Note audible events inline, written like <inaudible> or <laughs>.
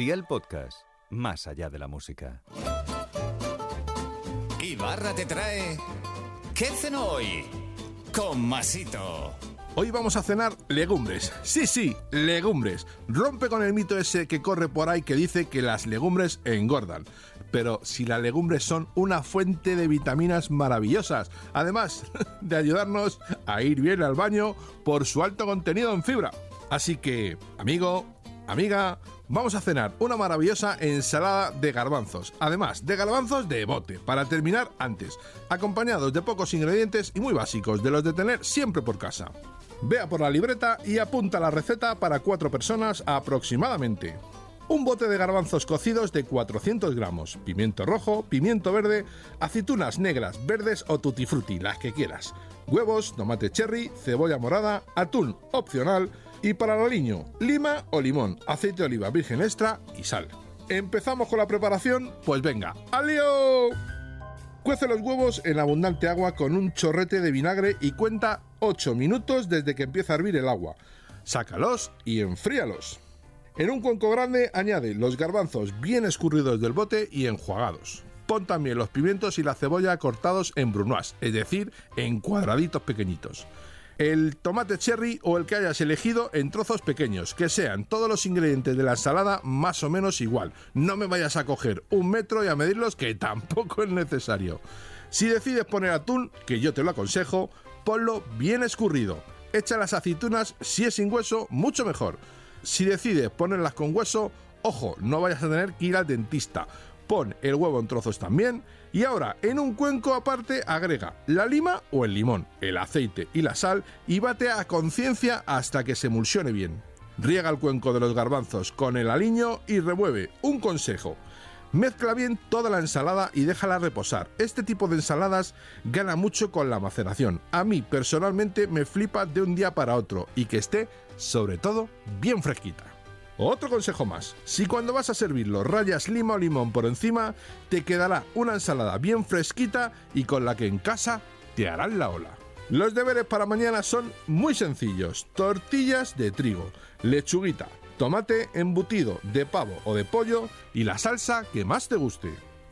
Día el podcast, más allá de la música. Ibarra te trae. ¿Qué cenó hoy? Con Masito. Hoy vamos a cenar legumbres. Sí, sí, legumbres. Rompe con el mito ese que corre por ahí que dice que las legumbres engordan. Pero si las legumbres son una fuente de vitaminas maravillosas, además <laughs> de ayudarnos a ir bien al baño por su alto contenido en fibra. Así que, amigo, amiga, vamos a cenar una maravillosa ensalada de garbanzos, además de garbanzos de bote, para terminar antes, acompañados de pocos ingredientes y muy básicos, de los de tener siempre por casa. Vea por la libreta y apunta la receta para cuatro personas aproximadamente. Un bote de garbanzos cocidos de 400 gramos, pimiento rojo, pimiento verde, aceitunas negras, verdes o tutti frutti, las que quieras, huevos, tomate cherry, cebolla morada, atún opcional y para el aliño, lima o limón, aceite de oliva virgen extra y sal. ¿Empezamos con la preparación? Pues venga, ¡alio! Cuece los huevos en abundante agua con un chorrete de vinagre y cuenta 8 minutos desde que empieza a hervir el agua. Sácalos y enfríalos. En un cuenco grande añade los garbanzos bien escurridos del bote y enjuagados. Pon también los pimientos y la cebolla cortados en brunoise, es decir, en cuadraditos pequeñitos. El tomate cherry o el que hayas elegido en trozos pequeños, que sean todos los ingredientes de la ensalada más o menos igual. No me vayas a coger un metro y a medirlos, que tampoco es necesario. Si decides poner atún, que yo te lo aconsejo, ponlo bien escurrido. Echa las aceitunas, si es sin hueso, mucho mejor. Si decides ponerlas con hueso, ojo, no vayas a tener que ir al dentista. Pon el huevo en trozos también y ahora en un cuenco aparte agrega la lima o el limón, el aceite y la sal y bate a conciencia hasta que se emulsione bien. Riega el cuenco de los garbanzos con el aliño y remueve. Un consejo. Mezcla bien toda la ensalada y déjala reposar. Este tipo de ensaladas gana mucho con la maceración. A mí personalmente me flipa de un día para otro y que esté, sobre todo, bien fresquita. Otro consejo más, si cuando vas a servirlo rayas lima o limón por encima, te quedará una ensalada bien fresquita y con la que en casa te harán la ola. Los deberes para mañana son muy sencillos. Tortillas de trigo, lechuguita, tomate embutido de pavo o de pollo y la salsa que más te guste.